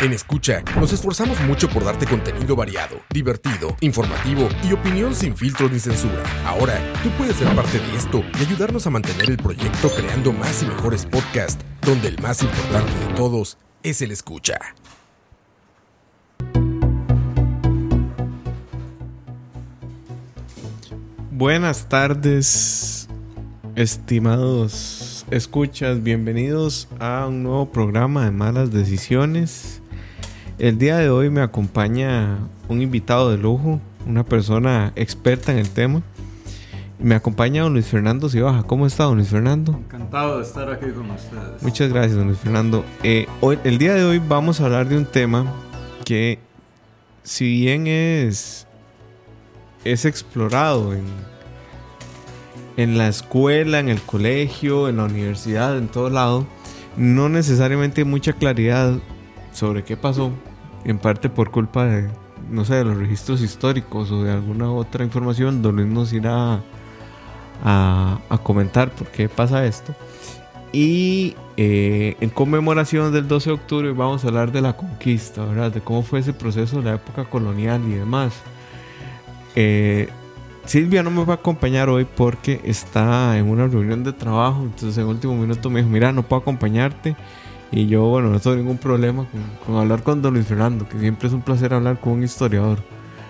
En Escucha, nos esforzamos mucho por darte contenido variado, divertido, informativo y opinión sin filtros ni censura. Ahora, tú puedes ser parte de esto y ayudarnos a mantener el proyecto creando más y mejores podcasts, donde el más importante de todos es el escucha. Buenas tardes, estimados escuchas, bienvenidos a un nuevo programa de malas decisiones. El día de hoy me acompaña un invitado de lujo, una persona experta en el tema. Me acompaña don Luis Fernando Cibaja. ¿Cómo está, don Luis Fernando? Encantado de estar aquí con ustedes. Muchas gracias, don Luis Fernando. Eh, hoy, el día de hoy vamos a hablar de un tema que, si bien es, es explorado en, en la escuela, en el colegio, en la universidad, en todo lado, no necesariamente hay mucha claridad sobre qué pasó, en parte por culpa de, no sé, de los registros históricos o de alguna otra información, donde nos irá a, a comentar por qué pasa esto. Y eh, en conmemoración del 12 de octubre vamos a hablar de la conquista, ¿verdad? De cómo fue ese proceso de la época colonial y demás. Eh, Silvia no me va a acompañar hoy porque está en una reunión de trabajo, entonces en último minuto me dijo, mira, no puedo acompañarte. Y yo, bueno, no tengo ningún problema con, con, hablar con don Luis Fernando, que siempre es un placer hablar con un historiador.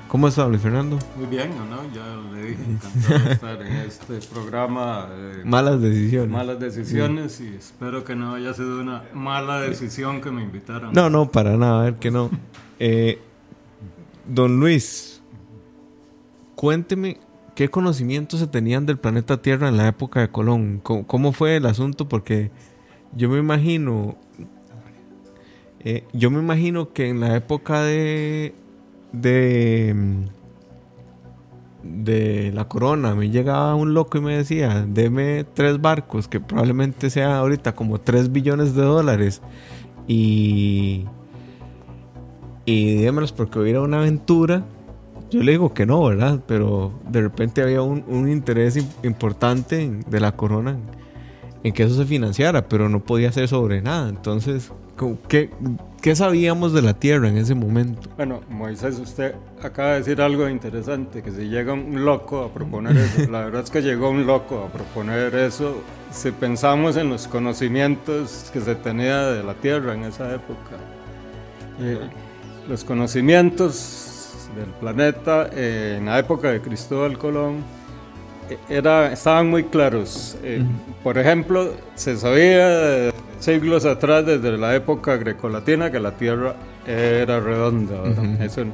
¿Cómo está, don Luis Fernando? Muy bien, ¿no? Ya le dije, encantado de estar en este programa. Eh, malas decisiones. Malas decisiones sí. y espero que no haya sido una mala decisión que me invitaran. No, no, para nada, a ver que no. Eh, don Luis, cuénteme qué conocimientos se tenían del planeta Tierra en la época de Colón. ¿Cómo, cómo fue el asunto? Porque yo me imagino eh, yo me imagino que en la época de, de, de la corona me llegaba un loco y me decía, deme tres barcos, que probablemente sean ahorita como tres billones de dólares, y, y démelos porque voy a ir a una aventura. Yo le digo que no, ¿verdad? Pero de repente había un, un interés importante de la corona en que eso se financiara, pero no podía ser sobre nada. Entonces, ¿Qué, ¿Qué, sabíamos de la Tierra en ese momento? Bueno, Moisés, usted acaba de decir algo interesante, que si llega un loco a proponer eso, la verdad es que llegó un loco a proponer eso, si pensamos en los conocimientos que se tenía de la Tierra en esa época. Eh, los conocimientos del planeta eh, en la época de Cristóbal Colón era, estaban muy claros. Eh, por ejemplo, se sabía siglos atrás, desde la época grecolatina, que la Tierra era redonda. Eso,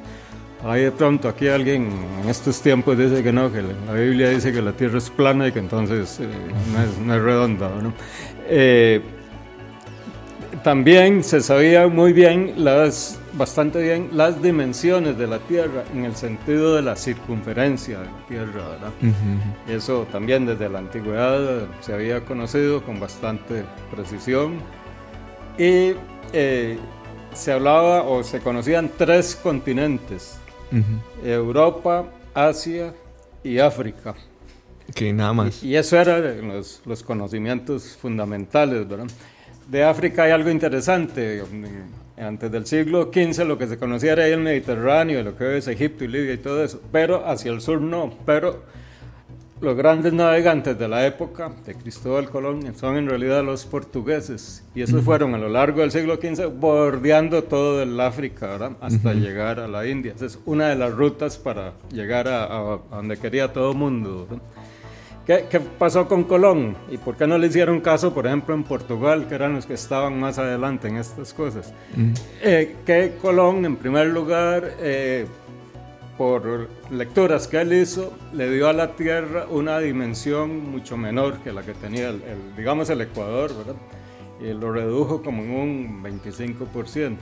ahí de pronto aquí alguien en estos tiempos dice que no, que la, Biblia dice que la Tierra es plana y que entonces eh, no, es, no, es, redonda. Eh, también se sabía muy bien, las, bastante bien, las dimensiones de la Tierra en el sentido de la circunferencia de la Tierra. ¿verdad? Uh -huh. Eso también desde la antigüedad se había conocido con bastante precisión. Y eh, se hablaba o se conocían tres continentes, uh -huh. Europa, Asia y África. Que nada más. Y, y eso eran los, los conocimientos fundamentales, ¿verdad? de África hay algo interesante. Antes del siglo XV lo que se conocía era el Mediterráneo, lo que hoy es Egipto y Libia y todo eso, pero hacia el sur no. Pero los grandes navegantes de la época de Cristóbal Colón son en realidad los portugueses y esos uh -huh. fueron a lo largo del siglo XV bordeando todo el África ¿verdad? hasta uh -huh. llegar a la India. Esa es una de las rutas para llegar a, a, a donde quería todo el mundo. ¿verdad? ¿Qué, ¿Qué, pasó con Colón? ¿Y por qué no le hicieron caso, por ejemplo, en Portugal, que eran los que estaban más adelante en estas cosas? Mm. Eh, que Colón, en primer lugar, eh, por lecturas que él hizo, le dio a la Tierra una dimensión mucho menor que la que tenía, el, el, digamos, el Ecuador, ¿verdad? Y lo redujo como en un 25%.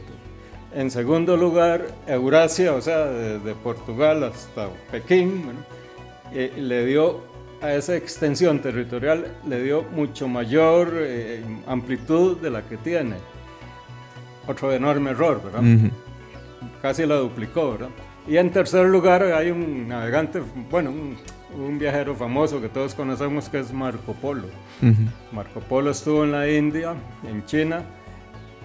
En segundo lugar, Eurasia, o sea, desde Portugal hasta Pekín, eh, le dio a esa extensión territorial, le dio mucho mayor eh, amplitud de la que tiene. Otro enorme error, ¿verdad? Casi la duplicó, ¿verdad? Y en tercer lugar hay un navegante, bueno, un, viajero famoso que todos conocemos que es Marco Polo. Marco Polo estuvo en la India, en China,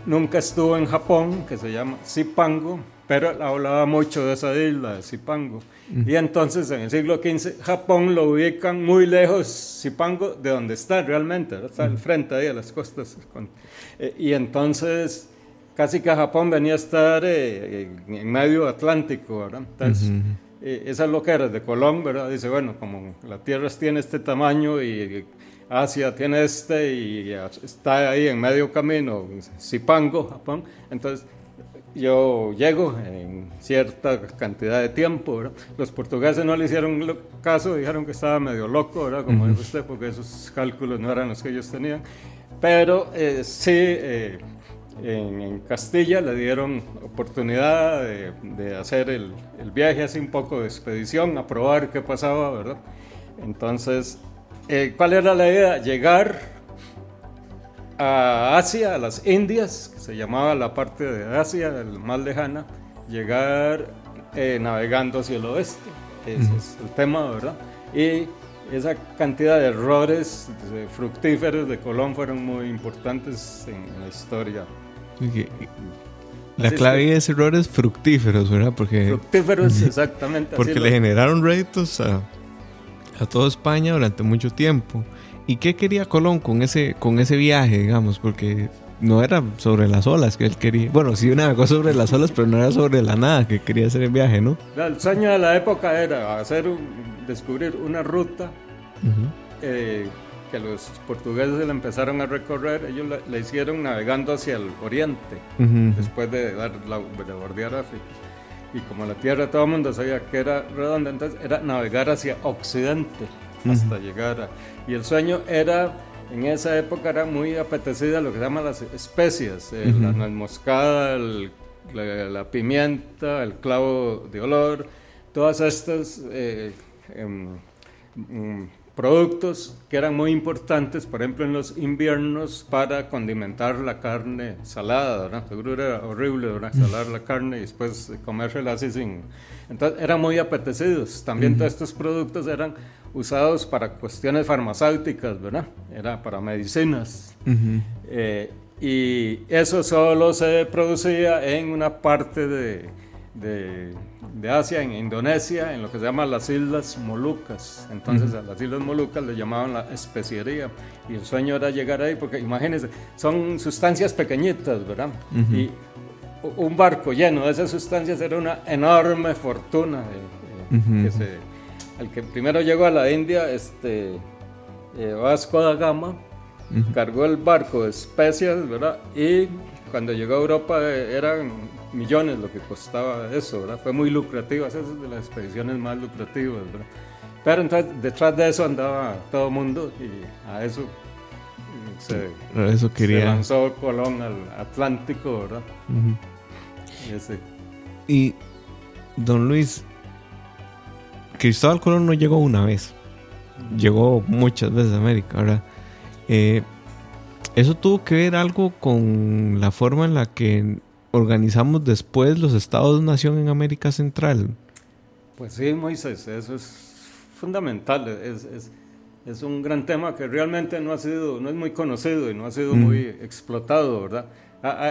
nunca estuvo en Japón, que se llama Zipango, pero hablaba mucho de esa isla, de Zipango. Y entonces en el siglo XV Japón lo ubican muy lejos, Zipango, de donde está realmente, está al frente ahí a las costas. Eh, y entonces casi que Japón venía a estar eh, en medio Atlántico, ¿verdad? Entonces, eh, es lo que era de Colón, ¿verdad? Dice, bueno, como la Tierra tiene este tamaño y Asia tiene este y está ahí en medio camino, Zipango, Japón, entonces yo llego en cierta cantidad de tiempo, ¿verdad? Los portugueses no le hicieron caso, dijeron que estaba medio loco, ¿verdad? Como dijo usted, porque esos cálculos no eran los que ellos tenían, pero eh, sí en, Castilla le dieron oportunidad de, hacer el, viaje así un poco de expedición, a probar qué pasaba, ¿verdad? Entonces, eh, ¿cuál era la idea? Llegar a Asia, a las Indias, que se llamaba la parte de Asia, el más lejana, llegar eh, navegando hacia el oeste. Ese es el tema, ¿verdad? Y esa cantidad de errores fructíferos de Colón fueron muy importantes en la historia la clave es errores fructíferos, ¿verdad? Porque, fructíferos, exactamente. Porque le generaron réditos a, a toda España durante mucho tiempo. ¿Y qué quería Colón con ese, con ese viaje, digamos? Porque no era sobre las olas que él quería. Bueno, sí navegó sobre las olas, pero no era sobre la nada que quería hacer el viaje, ¿no? El sueño de la época era hacer descubrir una ruta que los portugueses la empezaron a recorrer, ellos la, hicieron navegando hacia el oriente, después de, dar la, de bordear África. Y como la tierra todo el mundo sabía que era redonda, entonces era navegar hacia occidente hasta llegar a... Y el sueño era, en esa época era muy apetecida lo que se llama las especias, eh, la nuez moscada, la, pimienta, el clavo de olor, todas estas... Eh, em, mm, productos que eran muy importantes, por ejemplo, en los inviernos para condimentar la carne salada, ¿verdad? Seguro era horrible, ¿verdad? Salar la carne y después comérsela así sin... Entonces, eran muy apetecidos. También todos estos productos eran usados para cuestiones farmacéuticas, ¿verdad? Era para medicinas. Eh, y eso solo se producía en una parte de de, Asia, en Indonesia, en lo que se llama las Islas Molucas. Entonces a las Islas Molucas le llamaban la especiería y el sueño era llegar ahí porque imagínense, son sustancias pequeñitas, ¿verdad? Y un barco lleno de esas sustancias era una enorme fortuna. Eh, eh, el que primero llegó a la India, este, eh, Vasco da Gama, cargó el barco de especias, ¿verdad? Y cuando llegó a Europa eran millones lo que costaba eso, ¿verdad? Fue muy lucrativo, esa es de las expediciones más lucrativas, ¿verdad? Pero entonces detrás de eso andaba todo el mundo y a eso se, eso quería. lanzó Colón al Atlántico, ¿verdad? y, don Luis, Cristóbal Colón no llegó una vez, llegó muchas veces a América, ¿verdad? Eh, ¿Eso tuvo que ver algo con la forma en la que organizamos después los estados-nación en América Central? Pues sí, Moisés, eso es fundamental. Es, es, es, un gran tema que realmente no ha sido, no es muy conocido y no ha sido muy explotado, ¿verdad?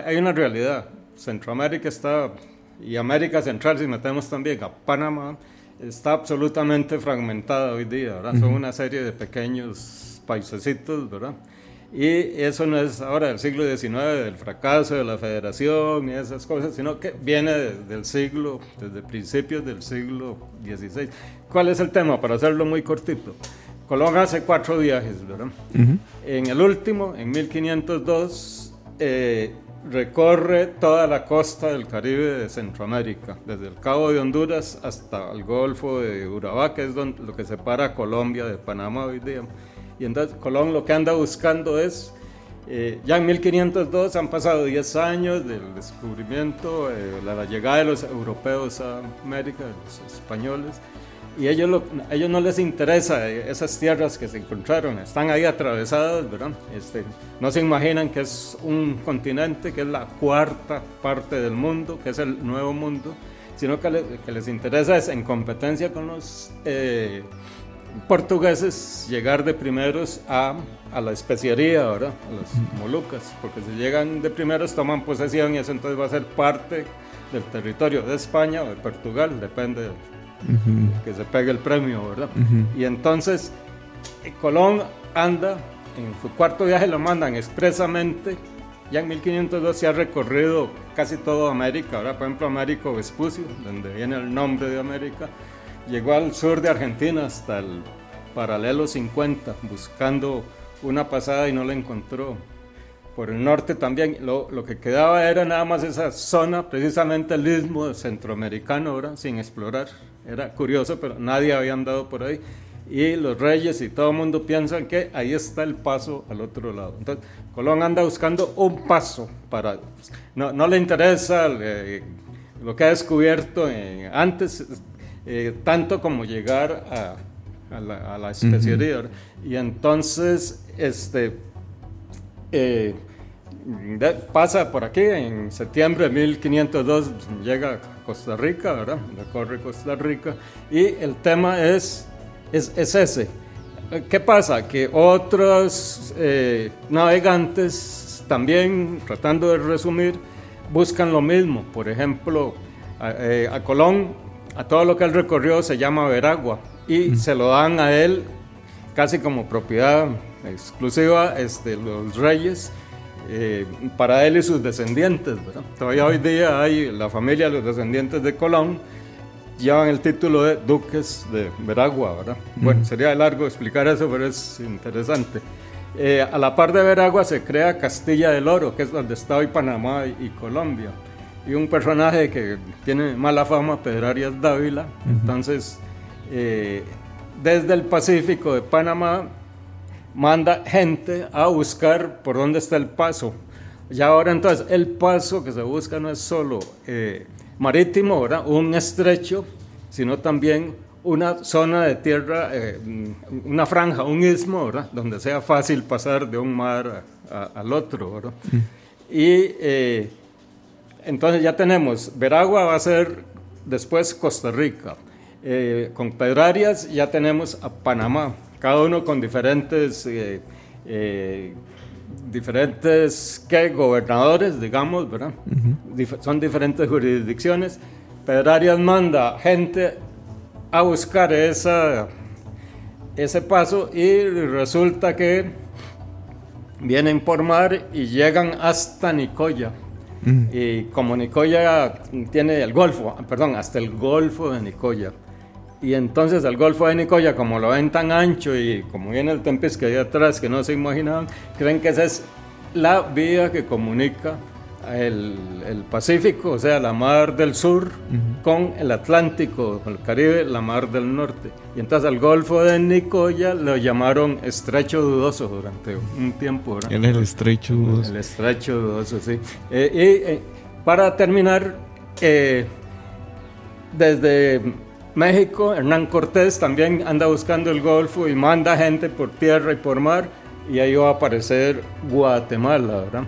Hay una realidad. Centroamérica está, y América Central, si metemos también a Panamá, está absolutamente fragmentada hoy día, ¿verdad? Son una serie de pequeños paisecitos, ¿verdad? Y eso no es ahora del siglo XIX, del fracaso de la federación y esas cosas, sino que viene del siglo, desde principios del siglo XVI. ¿Cuál es el tema? Para hacerlo muy cortito. Colón hace cuatro viajes, ¿verdad? En el último, en 1502, eh, recorre toda la costa del Caribe de Centroamérica, desde el Cabo de Honduras hasta el Golfo de Urabá, que es lo que separa Colombia de Panamá hoy día. Y entonces Colón lo que anda buscando es Eh, ya en 1502 han pasado 10 años del descubrimiento, eh, la, llegada de los europeos a América, los españoles, y ellos, ellos no les interesa esas tierras que se encontraron, están ahí atravesadas, ¿verdad? Este, no se imaginan que es un continente, que es la cuarta parte del mundo, que es el nuevo mundo, sino que, que les interesa es en competencia con los eh, portugueses llegar de primeros a, a la especiería, ¿verdad? A las Molucas, porque si llegan de primeros toman posesión y eso entonces va a ser parte del territorio de España o de Portugal, depende que se pegue el premio, ¿verdad? Y entonces Colón anda, en su cuarto viaje lo mandan expresamente, ya en 1502 se ha recorrido casi toda América, ahora por ejemplo Américo Vespucio, donde viene el nombre de América, llegó al sur de Argentina hasta el paralelo 50, buscando una pasada y no la encontró. Por el norte también, lo, lo que quedaba era nada más esa zona, precisamente el istmo centroamericano, ahora sin explorar. Era curioso, pero nadie había andado por ahí. Y los reyes y todo el mundo piensan que ahí está el paso al otro lado. Entonces, Colón anda buscando un paso para... No, no le interesa lo que ha descubierto antes, eh, tanto como llegar a, la, a la especialidad. Y entonces, este... Eh, pasa por aquí, en septiembre de 1502 llega a Costa Rica, ¿verdad? Recorre Costa Rica y el tema es, es, es ese. ¿Qué pasa? Que otros eh, navegantes también, tratando de resumir, buscan lo mismo. Por ejemplo, a, eh, a Colón, a todo lo que él recorrió se llama Veragua y se lo dan a él casi como propiedad exclusiva este, los reyes eh, para él y sus descendientes. Todavía hoy día hay la familia los descendientes de Colón llevan el título de duques de Veragua. ¿verdad? Bueno, sería largo explicar eso, pero es interesante. Eh, a la par de Veragua se crea Castilla del Oro, que es donde está hoy Panamá y, Colombia. Y un personaje que tiene mala fama, Pedro Arias Dávila. Entonces, eh, desde el Pacífico de Panamá manda gente a buscar por dónde está el paso. Ya ahora entonces el paso que se busca no es solo eh, marítimo, ¿verdad? un estrecho, sino también una zona de tierra, eh, una franja, un istmo, ¿verdad? donde sea fácil pasar de un mar al otro. ¿verdad? Y eh, entonces ya tenemos, Veragua va a ser después Costa Rica. con Pedrarias ya tenemos a Panamá cada uno con diferentes, eh, eh, diferentes ¿qué? gobernadores, digamos, ¿verdad? son diferentes jurisdicciones. Pedrarias manda gente a buscar esa, ese paso y resulta que vienen por mar y llegan hasta Nicoya. Y como Nicoya tiene el Golfo, perdón, hasta el Golfo de Nicoya. Y entonces el Golfo de Nicoya, como lo ven tan ancho y como viene el Tempest que hay atrás, que no se imaginaban, creen que esa es la vía que comunica el, el Pacífico, o sea, la mar del sur, con el Atlántico, con el Caribe, la mar del norte. Y entonces al Golfo de Nicoya lo llamaron Estrecho Dudoso durante un tiempo. En el Estrecho Dudoso. El Estrecho Dudoso, sí. Eh, y eh, para terminar, eh, desde México, Hernán Cortés también anda buscando el Golfo y manda gente por tierra y por mar y ahí va a aparecer Guatemala, ¿verdad?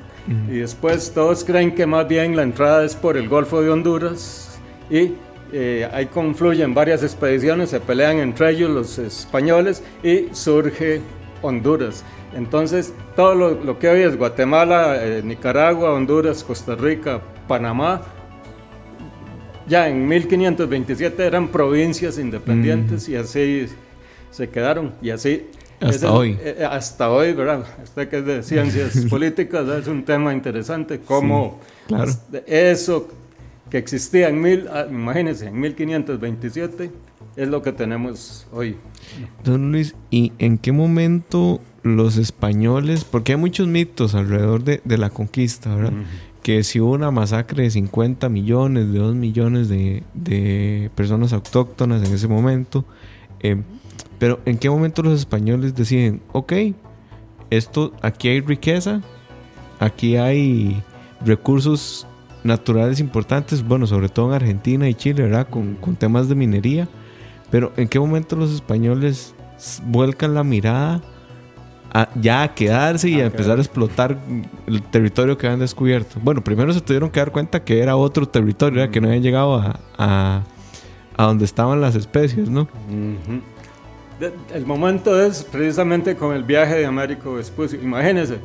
Y después todos creen que más bien la entrada es por el Golfo de Honduras y eh, ahí confluyen varias expediciones, se pelean entre ellos los españoles y surge Honduras. Entonces, todo lo, que hoy es Guatemala, eh, Nicaragua, Honduras, Costa Rica, Panamá, ya en 1527 eran provincias independientes mm. y así se quedaron y así hasta hoy. Eh, eh, hasta hoy, ¿verdad? Usted que es de ciencias políticas, es un tema interesante, cómo claro. eso que existía en mil, ah, imagínense, en 1527 es lo que tenemos hoy. Don Luis, ¿y en qué momento los españoles, porque hay muchos mitos alrededor de, de la conquista, ¿verdad? Que si hubo una masacre de 50 millones, de 2 millones de, personas autóctonas en ese momento. Eh, pero ¿en qué momento los españoles deciden, ok, esto, aquí hay riqueza, aquí hay recursos naturales importantes, bueno, sobre todo en Argentina y Chile, ¿verdad? Con, con temas de minería. Pero ¿en qué momento los españoles vuelcan la mirada a, ya a quedarse y a, empezar a explotar el territorio que habían descubierto? Bueno, primero se tuvieron que dar cuenta que era otro territorio, que no habían llegado a, a, a, donde estaban las especies, ¿no? El momento es precisamente con el viaje de Américo Vespucio. Imagínense,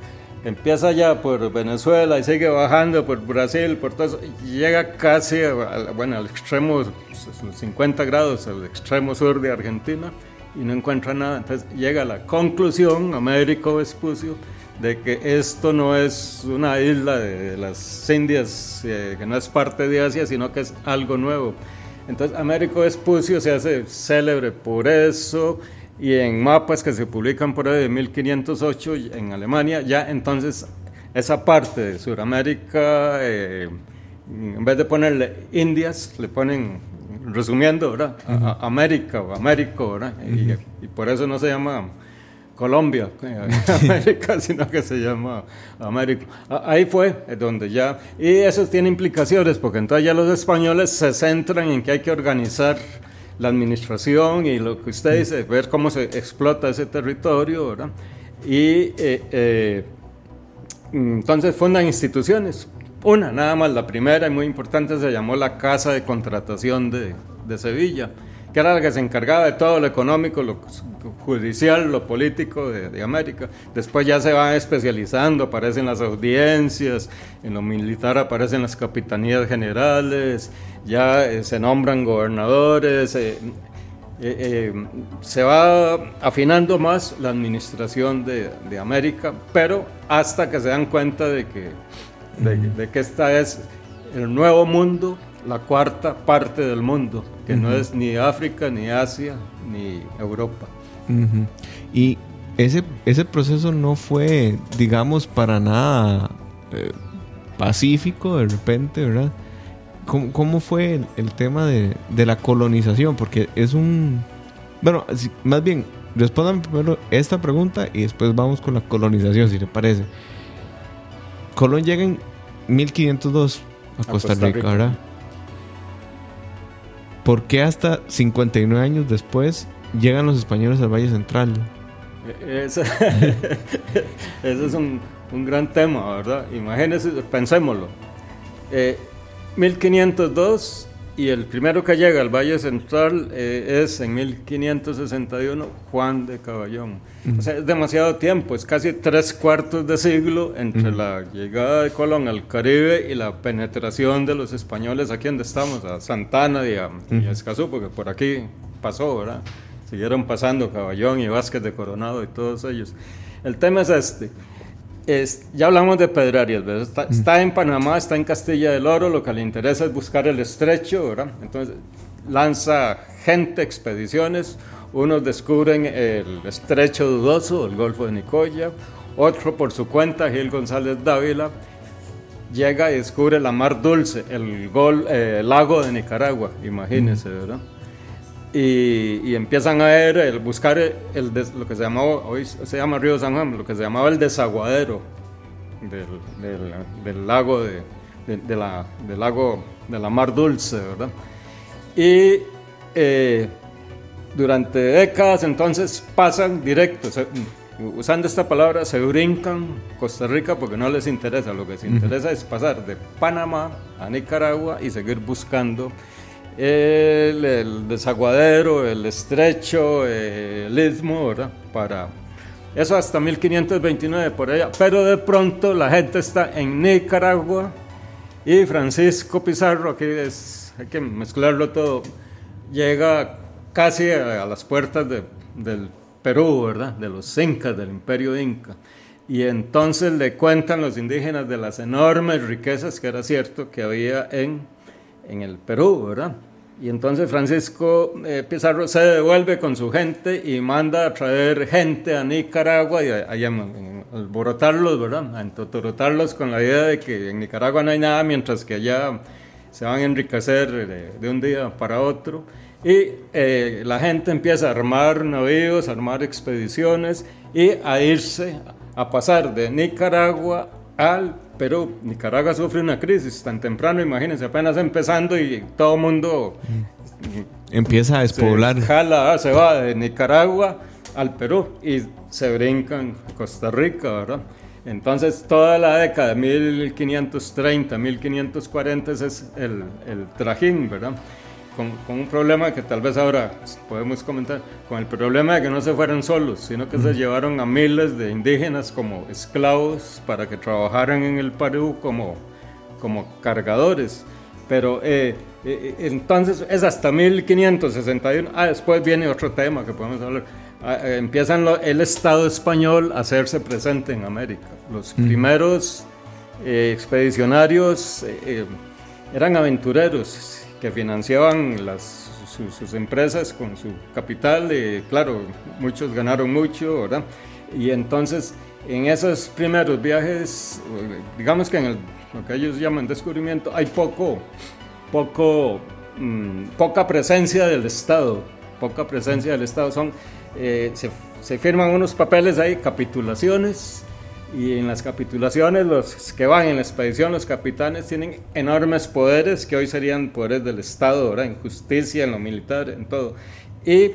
empieza ya por Venezuela y sigue bajando por Brasil, por todo eso, y llega casi bueno, al extremo, los 50 grados, al extremo sur de Argentina, y no encuentra nada. Entonces llega a la conclusión, Américo Vespucio, de que esto no es una isla de, las Indias, eh, que no es parte de Asia, sino que es algo nuevo. Entonces Américo Vespucio se hace célebre por eso y en mapas que se publican por ahí de 1508 en Alemania, ya entonces esa parte de Sudamérica, eh, en vez de ponerle Indias, le ponen, resumiendo, ¿verdad? América o Américo, ¿verdad? y, por eso no se llama Colombia, América, sino que se llama América. Ahí fue donde ya, y eso tiene implicaciones, porque entonces ya los españoles se centran en que hay que organizar la administración y lo que usted dice, ver cómo se explota ese territorio, ¿verdad? Y eh, eh, entonces fundan instituciones. Una, nada más, la primera y muy importante se llamó la Casa de Contratación de, de Sevilla, que era la que se encargaba de todo lo económico, lo judicial, lo político de, de, América. Después ya se van especializando, aparecen las audiencias, en lo militar aparecen las capitanías generales, ya eh, se nombran gobernadores, eh, eh, se va afinando más la administración de, de, América, pero hasta que se dan cuenta de que, de, que esta es el nuevo mundo, la cuarta parte del mundo, que no es ni África, ni Asia, ni Europa. Y ese, ese proceso no fue, digamos, para nada pacífico de repente, ¿verdad? ¿Cómo, fue el, tema de, la colonización? Porque es un... Bueno, más bien, respondan primero esta pregunta y después vamos con la colonización, si le parece. Colón llega en 1502 a, Costa, Rica, ¿verdad? ¿Por qué hasta 59 años después llegan los españoles al Valle Central? E-, ese, es un, gran tema, ¿verdad? Imagínense, pensémoslo. Eh, 1502 y el primero que llega al Valle Central eh, es en 1561 Juan de Caballón. O sea, es demasiado tiempo, es casi tres cuartos de siglo entre la llegada de Colón al Caribe y la penetración de los españoles aquí donde estamos, a Santana y a, Escazú, porque por aquí pasó, ¿verdad? Siguieron pasando Caballón y Vázquez de Coronado y todos ellos. El tema es este ya hablamos de Pedrarias, Está, en Panamá, está en Castilla del Oro, lo que le interesa es buscar el estrecho, ¿verdad? Entonces lanza gente, expediciones, unos descubren el estrecho dudoso, el Golfo de Nicoya, otro por su cuenta, Gil González Dávila, llega y descubre la Mar Dulce, el, gol, eh, lago de Nicaragua, imagínense, ¿verdad? Y, empiezan a ver, el buscar el, lo que se llamaba, hoy se llama Río San Juan, lo que se llamaba el desaguadero del, del, lago de, de, la, del lago de la Mar Dulce, ¿verdad? Y eh, durante décadas entonces pasan directo, usando esta palabra, se brincan Costa Rica porque no les interesa, lo que les interesa es pasar de Panamá a Nicaragua y seguir buscando el, desaguadero, el estrecho, el istmo, ¿verdad? Para eso hasta 1529 por allá. Pero de pronto la gente está en Nicaragua y Francisco Pizarro, aquí hay que mezclarlo todo, llega casi a, las puertas del Perú, ¿verdad? De los incas, del imperio inca. Y entonces le cuentan los indígenas de las enormes riquezas que era cierto que había en, en el Perú, ¿verdad? Y entonces Francisco eh, Pizarro se devuelve con su gente y manda a traer gente a Nicaragua y a, alborotarlos, ¿verdad? A entotorotarlos con la idea de que en Nicaragua no hay nada, mientras que allá se van a enriquecer de, un día para otro. Y eh, la gente empieza a armar navíos, a armar expediciones y a irse a pasar de Nicaragua al Perú. Nicaragua sufre una crisis tan temprano, imagínense, apenas empezando y todo el mundo empieza a despoblar. Se jala, se va de Nicaragua al Perú y se brincan a Costa Rica, ¿verdad? Entonces, toda la década de 1530, 1540 es el, el trajín, ¿verdad? Con, con, un problema que tal vez ahora podemos comentar, con el problema de que no se fueron solos, sino que se llevaron a miles de indígenas como esclavos para que trabajaran en el Perú como, como cargadores. Pero eh, eh, entonces es hasta 1561. Ah, después viene otro tema que podemos hablar. Ah, eh, empiezan el Estado español a hacerse presente en América. Los primeros expedicionarios eran aventureros que financiaban las, sus empresas con su capital. claro, muchos ganaron mucho, ¿verdad? Y entonces en esos primeros viajes, digamos que en el lo que ellos llaman descubrimiento, hay poco, poco, mm, poca presencia del Estado, poca presencia del Estado. Son, eh, se, se, firman unos papeles ahí, capitulaciones, y en las capitulaciones los que van en la expedición, los capitanes, tienen enormes poderes que hoy serían poderes del Estado, ¿verdad? en justicia, en lo militar, en todo. Y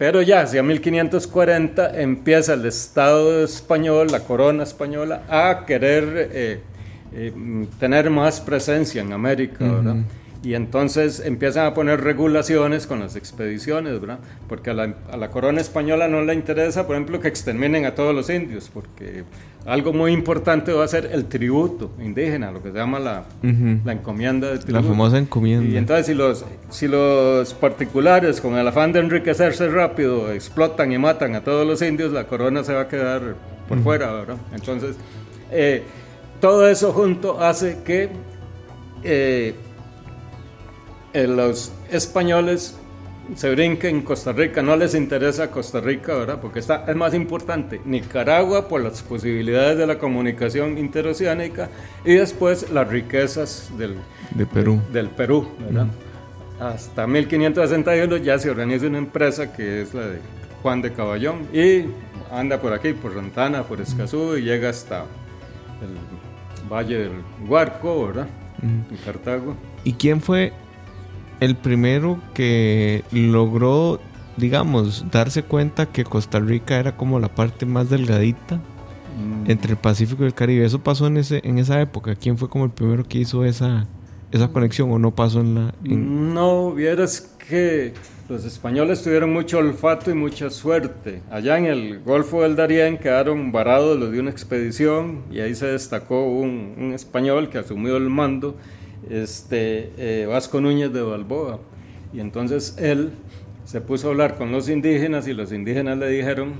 pero ya hacia 1540 empieza el Estado español, la corona española, a querer eh, eh, tener más presencia en América, ¿verdad? Y entonces empiezan a poner regulaciones con las expediciones, ¿verdad? Porque a la, a la, corona española no le interesa, por ejemplo, que exterminen a todos los indios, porque algo muy importante va a ser el tributo indígena, lo que se llama la, la encomienda de tributo. La famosa encomienda. Y entonces si los, si los particulares, con el afán de enriquecerse rápido, explotan y matan a todos los indios, la corona se va a quedar por fuera, ¿verdad? Entonces... Eh, todo eso junto hace que eh, eh, los españoles se brinquen en Costa Rica, no les interesa Costa Rica, ¿verdad? Porque está, es más importante Nicaragua por las posibilidades de la comunicación interoceánica y después las riquezas del, de Perú. del Perú, ¿verdad? Hasta 1561 ya se organiza una empresa que es la de Juan de Caballón y anda por aquí, por Rantana, por Escazú y llega hasta el Valle del Huarco, ¿verdad? En Cartago. ¿Y quién fue el primero que logró, digamos, darse cuenta que Costa Rica era como la parte más delgadita mm. entre el Pacífico y el Caribe? ¿Eso pasó en, ese, en esa época? ¿Quién fue como el primero que hizo esa, esa conexión o no pasó en la... No, vieras que los españoles tuvieron mucho olfato y mucha suerte. Allá en el Golfo del Darién quedaron varados los de una expedición y ahí se destacó un, español que asumió el mando, este, eh, Vasco Núñez de Balboa. Y entonces él se puso a hablar con los indígenas y los indígenas le dijeron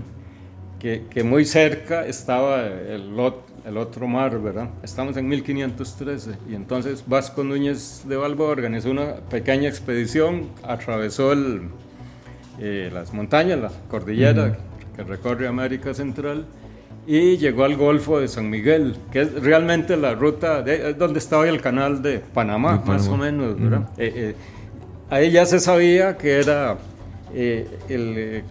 que, que muy cerca estaba el, el otro mar, ¿verdad? Estamos en 1513 y entonces Vasco Núñez de Balboa organizó una pequeña expedición, atravesó el, eh, las montañas, la cordillera que recorre América Central y llegó al Golfo de San Miguel, que es realmente la ruta, de, donde está hoy el canal de Panamá, más o menos, ¿verdad? Eh, eh, ahí ya se sabía que era, el,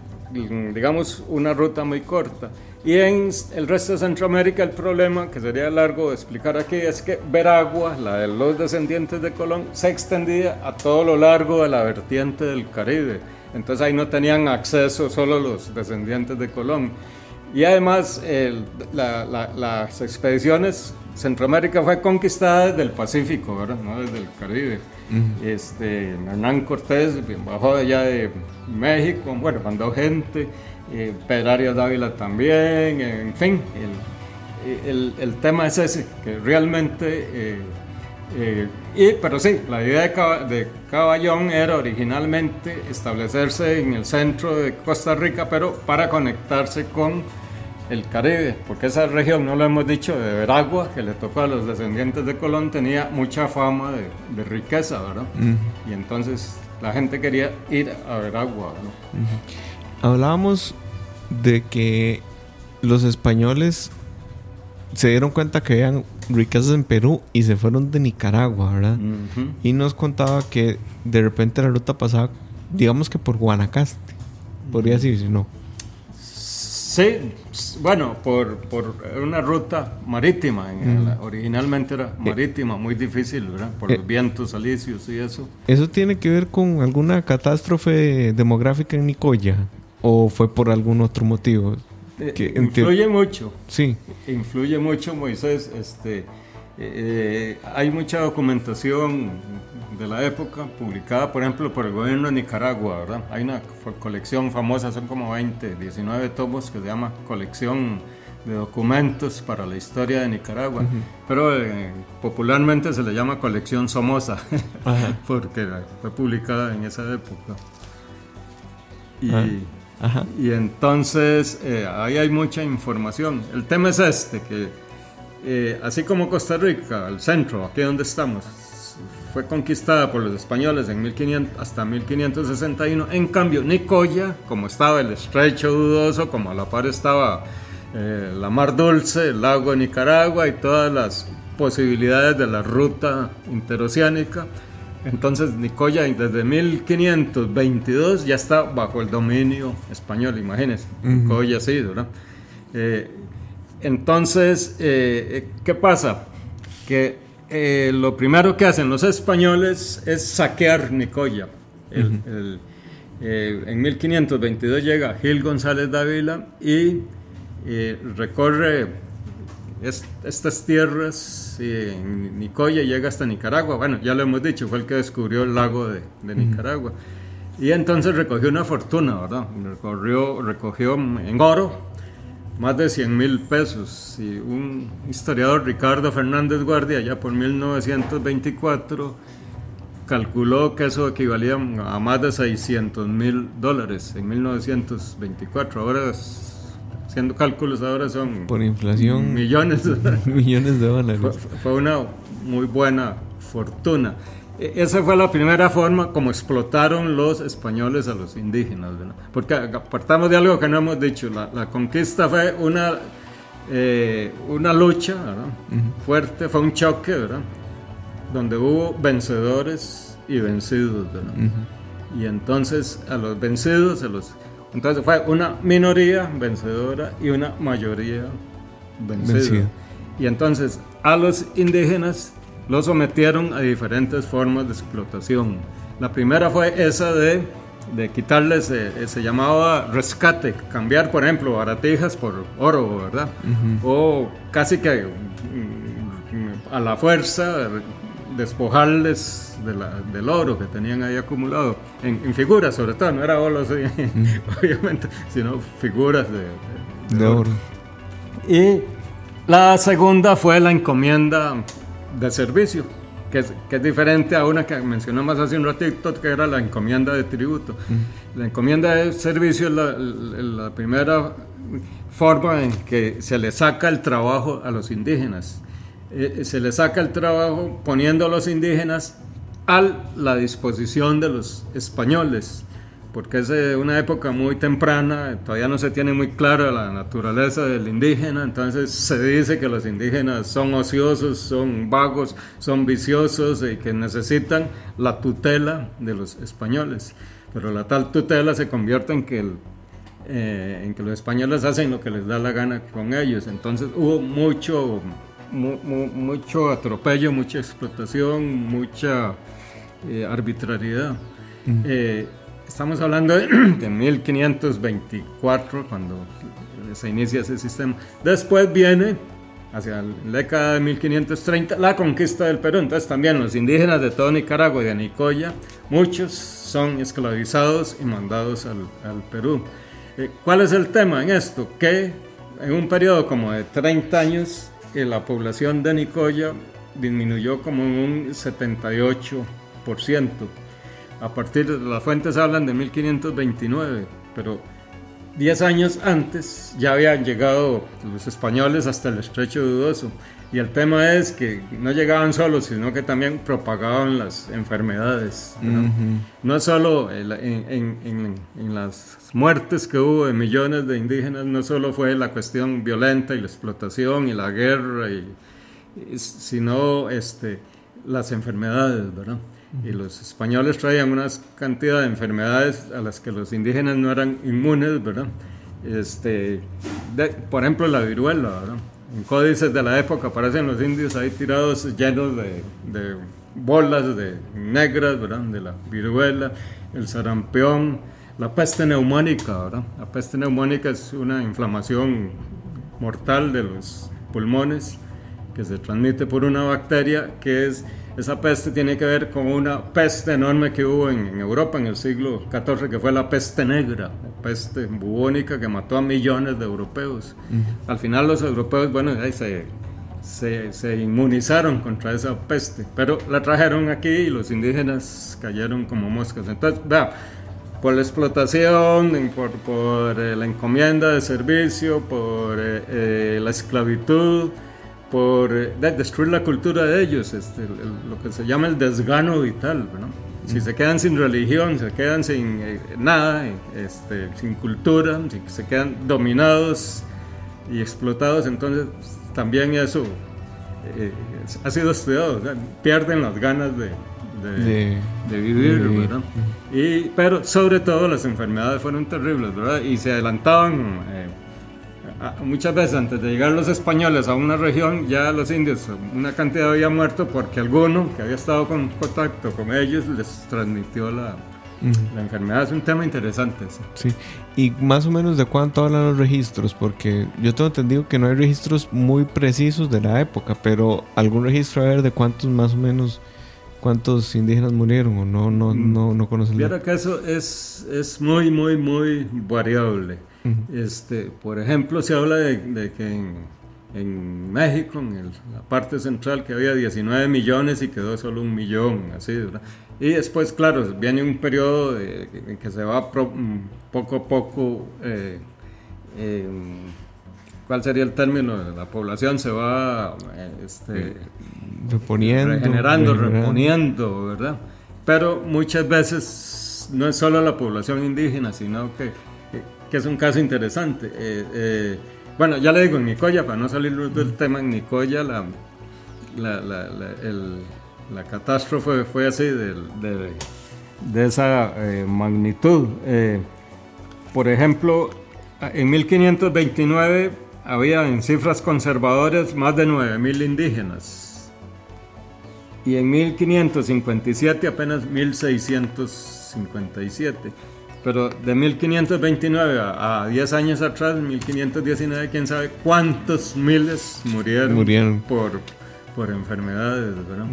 digamos, una ruta muy corta. Y en el resto de Centroamérica el problema, que sería largo de explicar aquí, es que Veragua, la de los descendientes de Colón, se extendía a todo lo largo de la vertiente del Caribe. Entonces ahí no tenían acceso solo los descendientes de Colón. Y además las expediciones, Centroamérica fue conquistada desde el Pacífico, ¿verdad? no desde el Caribe. este, Hernán Cortés bajó allá de México, bueno, mandó gente eh, Pedrario Dávila también, en fin, el, el, tema es ese, que realmente, eh, eh, y, pero sí, la idea de, Caballón era originalmente establecerse en el centro de Costa Rica, pero para conectarse con el Caribe, porque esa región, no lo hemos dicho, de Veragua, que le tocó a los descendientes de Colón, tenía mucha fama de, riqueza, ¿verdad? Y entonces la gente quería ir a Veragua, ¿no? hablábamos de que los españoles se dieron cuenta que habían riquezas en Perú y se fueron de Nicaragua, ¿verdad? Y nos contaba que de repente la ruta pasaba, digamos que por Guanacaste, podría decirse, ¿no? Sí, bueno, por, por una ruta marítima, originalmente era eh. marítima, muy difícil, ¿verdad? Por los vientos alisios y eso. ¿Eso tiene que ver con alguna catástrofe demográfica en Nicoya? ¿O fue por algún otro motivo? Que influye mucho. Sí. Influye mucho, Moisés. Este, eh, hay mucha documentación de la época publicada, por ejemplo, por el gobierno de Nicaragua, ¿verdad? Hay una colección famosa, son como 20, 19 tomos que se llama Colección de Documentos para la Historia de Nicaragua, pero eh, popularmente se le llama Colección Somoza, porque fue publicada en esa época. Y, y entonces eh, ahí hay mucha información. El tema es este, que eh, así como Costa Rica, el centro, aquí donde estamos, fue conquistada por los españoles en 1500, hasta 1561. En cambio, Nicoya, como estaba el estrecho dudoso, como a la par estaba eh, la Mar Dulce, el lago de Nicaragua y todas las posibilidades de la ruta interoceánica, entonces Nicoya desde 1522 ya está bajo el dominio español, imagínense. Nicoya sí, ¿verdad? Eh, entonces, eh, ¿qué pasa? Que eh, lo primero que hacen los españoles es saquear Nicoya. en 1522 llega Gil González Dávila y recorre estas tierras, en Nicoya llega hasta Nicaragua, bueno, ya lo hemos dicho, fue el que descubrió el lago de, Nicaragua. Y entonces recogió una fortuna, ¿verdad? Recorrió, recogió en oro más de 100 mil pesos. Y un historiador, Ricardo Fernández Guardia, ya por 1924, calculó que eso equivalía a más de 600 mil dólares en 1924. Ahora haciendo cálculos ahora son por inflación millones millones de dólares fue, una muy buena fortuna esa fue la primera forma como explotaron los españoles a los indígenas porque apartamos de algo que no hemos dicho. La, conquista fue una eh, una lucha fuerte fue un choque ¿verdad? donde hubo vencedores y vencidos y entonces a los vencidos a los entonces fue una minoría vencedora y una mayoría vencida. Y entonces a los indígenas los sometieron a diferentes formas de explotación. La primera fue esa de, de quitarles, eh, se llamaba rescate, cambiar, por ejemplo, baratijas por oro, ¿verdad? O casi que mm, a la fuerza despojarles del oro que tenían ahí acumulado, en, figuras sobre todo, no era oro, obviamente, sino figuras de, oro. Y la segunda fue la encomienda de servicio, que es, que es, diferente a una que mencionamos hace un ratito, que era la encomienda de tributo. La encomienda de servicio es la, la primera forma en que se le saca el trabajo a los indígenas. Eh, se le saca el trabajo poniendo a los indígenas a la disposición de los españoles, porque es una época muy temprana, todavía no se tiene muy clara la naturaleza del indígena, entonces se dice que los indígenas son ociosos, son vagos, son viciosos y que necesitan la tutela de los españoles. Pero la tal tutela se convierte en que eh, en que los españoles hacen lo que les da la gana con ellos. Entonces hubo mucho mucho atropello, mucha explotación, mucha eh, arbitrariedad. Eh, estamos hablando de, 1524, cuando se inicia ese sistema. Después viene, hacia la década de 1530, la conquista del Perú. Entonces también los indígenas de todo Nicaragua y de Nicoya, muchos son esclavizados y mandados al, Perú. Eh, ¿Cuál es el tema en esto? Que en un periodo como de 30 años que la población de Nicoya disminuyó como un 78%. A partir de las fuentes hablan de 1529, pero 10 años antes ya habían llegado los españoles hasta el estrecho dudoso. Y el tema es que no llegaban solos, sino que también propagaban las enfermedades. No solo en, las muertes que hubo de millones de indígenas, no solo fue la cuestión violenta y la explotación y la guerra, y, sino este, las enfermedades, ¿verdad? Y los españoles traían una cantidad de enfermedades a las que los indígenas no eran inmunes, ¿verdad? Este, por ejemplo, la viruela, En códices de la época aparecen los indios ahí tirados llenos de, bolas de negras, ¿verdad? De la viruela, el sarampión, la peste neumónica, La peste neumónica es una inflamación mortal de los pulmones que se transmite por una bacteria que es esa peste tiene que ver con una peste enorme que hubo en, Europa en el siglo XIV, que fue la peste negra, la peste bubónica que mató a millones de europeos. Al final los europeos, bueno, ahí se, se, inmunizaron contra esa peste, pero la trajeron aquí y los indígenas cayeron como moscas. Entonces, vea, por la explotación, por, por eh, la encomienda de servicio, por eh, eh, la esclavitud, por eh, destruir la cultura de ellos, este, lo que se llama el desgano vital. Si se quedan sin religión, se quedan sin eh, nada, este, sin cultura, si se quedan dominados y explotados, entonces también eso eh, ha sido estudiado, pierden las ganas de, de, vivir, Y, pero sobre todo las enfermedades fueron terribles, ¿verdad? Y se adelantaban muchas veces antes de llegar los españoles a una región, ya los indios, una cantidad había muerto porque alguno que había estado en contacto con ellos les transmitió la, la enfermedad. Es un tema interesante. Sí. ¿Y más o menos de cuánto hablan los registros? Porque yo tengo entendido que no hay registros muy precisos de la época, pero algún registro a ver de cuántos más o menos cuántos indígenas murieron o no no mm. no, no conocen. Viera que eso es, es muy muy muy variable este, por ejemplo, se habla de, que en, México, en la parte central, que había 19 millones y quedó solo un millón, así, Y después, claro, viene un periodo en que se va mm, poco a poco, eh, ¿cuál sería el término? La población se va este, reponiendo, regenerando, reponiendo, ¿verdad? Pero muchas veces no es solo la población indígena, sino que que es un caso interesante. Eh, eh, bueno, ya le digo, en Nicoya, para no salir del tema, en Nicoya la, la, la, catástrofe fue así, de, de, esa eh, magnitud. por ejemplo, en 1529 había en cifras conservadoras más de 9.000 indígenas. Y en 1557 apenas 1.657. Pero de 1529 a, 10 años atrás, 1519, quién sabe cuántos miles murieron, Por, por enfermedades, ¿verdad?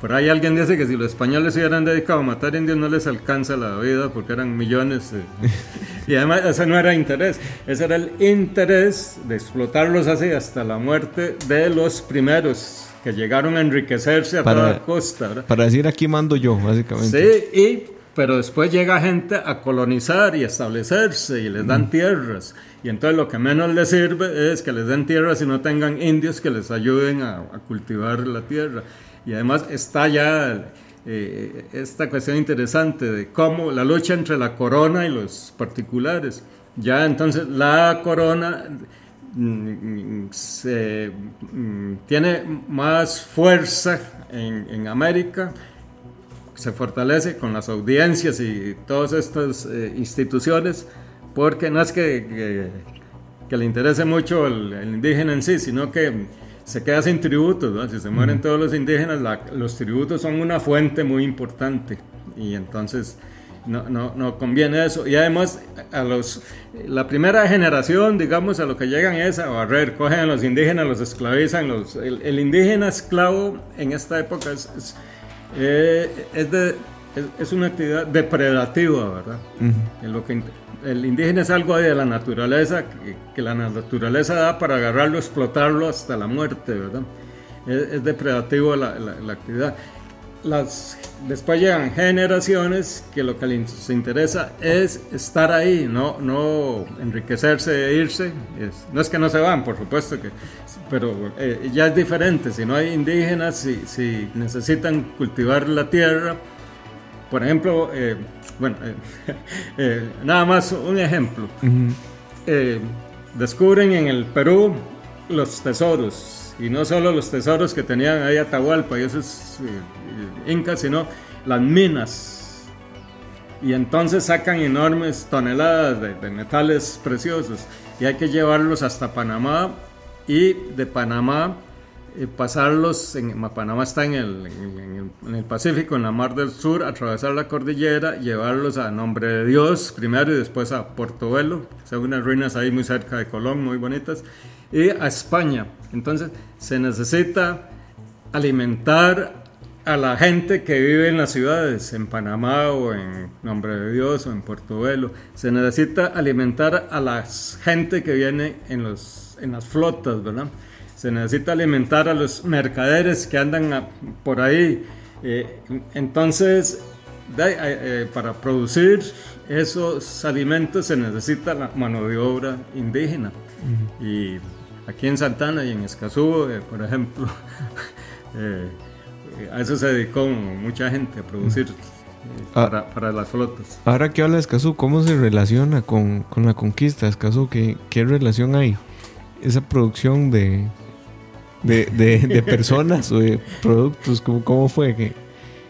Por ahí alguien dice que si los españoles se hubieran dedicado a matar indios no les alcanza la vida porque eran millones. Eh. y además ese no era interés, ese era el interés de explotarlos así hasta la muerte de los primeros que llegaron a enriquecerse a toda costa. ¿verdad? Para decir aquí mando yo, básicamente. Sí, y pero después llega gente a colonizar y establecerse y les dan tierras. Y entonces lo que menos les sirve es que les den tierras y no tengan indios que les ayuden a, cultivar la tierra. Y además está ya eh, esta cuestión interesante de cómo la lucha entre la corona y los particulares. Ya entonces la corona mm, se, mm, tiene más fuerza en, en América se fortalece con las audiencias y todas estas eh, instituciones, porque no es que, que, le interese mucho el, indígena en sí, sino que se queda sin tributos. Si se mueren todos los indígenas, los tributos son una fuente muy importante y entonces no, no, no, conviene eso. Y además, a los, la primera generación, digamos, a lo que llegan es a barrer, cogen a los indígenas, los esclavizan. Los, el, indígena esclavo en esta época es eh, es, de, es, una actividad depredativa, ¿verdad? en lo que, el indígena es algo de la naturaleza que, la naturaleza da para agarrarlo, explotarlo hasta la muerte, ¿verdad? Es, depredativo la, la, actividad. Las, después llegan generaciones que lo que les interesa es estar ahí, no, no enriquecerse e irse. no es que no se van, por supuesto que pero eh, ya es diferente. Si no hay indígenas, si, si necesitan cultivar la tierra, por ejemplo, eh, bueno, eh, nada más un ejemplo. descubren en el Perú los tesoros, y no solo los tesoros que tenían ahí Atahualpa y esos incas, sino las minas. Y entonces sacan enormes toneladas de, metales preciosos. Y hay que llevarlos hasta Panamá y de Panamá eh, pasarlos, en, Panamá está en el, en, el, Pacífico, en la Mar del Sur, atravesar la cordillera, llevarlos a Nombre de Dios primero y después a Portobelo, son unas ruinas ahí muy cerca de Colón, muy bonitas, y a España. Entonces se necesita alimentar a la gente que vive en las ciudades, en Panamá o en Nombre de Dios o en Portobelo. Se necesita alimentar a la gente que viene en, los, en las flotas, ¿verdad? Se necesita alimentar a los mercaderes que andan por ahí. Eh, entonces, eh, eh, para producir esos alimentos se necesita la mano de obra indígena. Y aquí en Santana y en Escazú, por ejemplo, a eso se dedicó mucha gente a producir ah. para, las flotas. Ahora que habla de Escazú, ¿cómo se relaciona con, la conquista de Escazú? ¿Qué, ¿Qué, relación hay? Esa producción de, de, personas o de productos, ¿cómo, cómo fue? que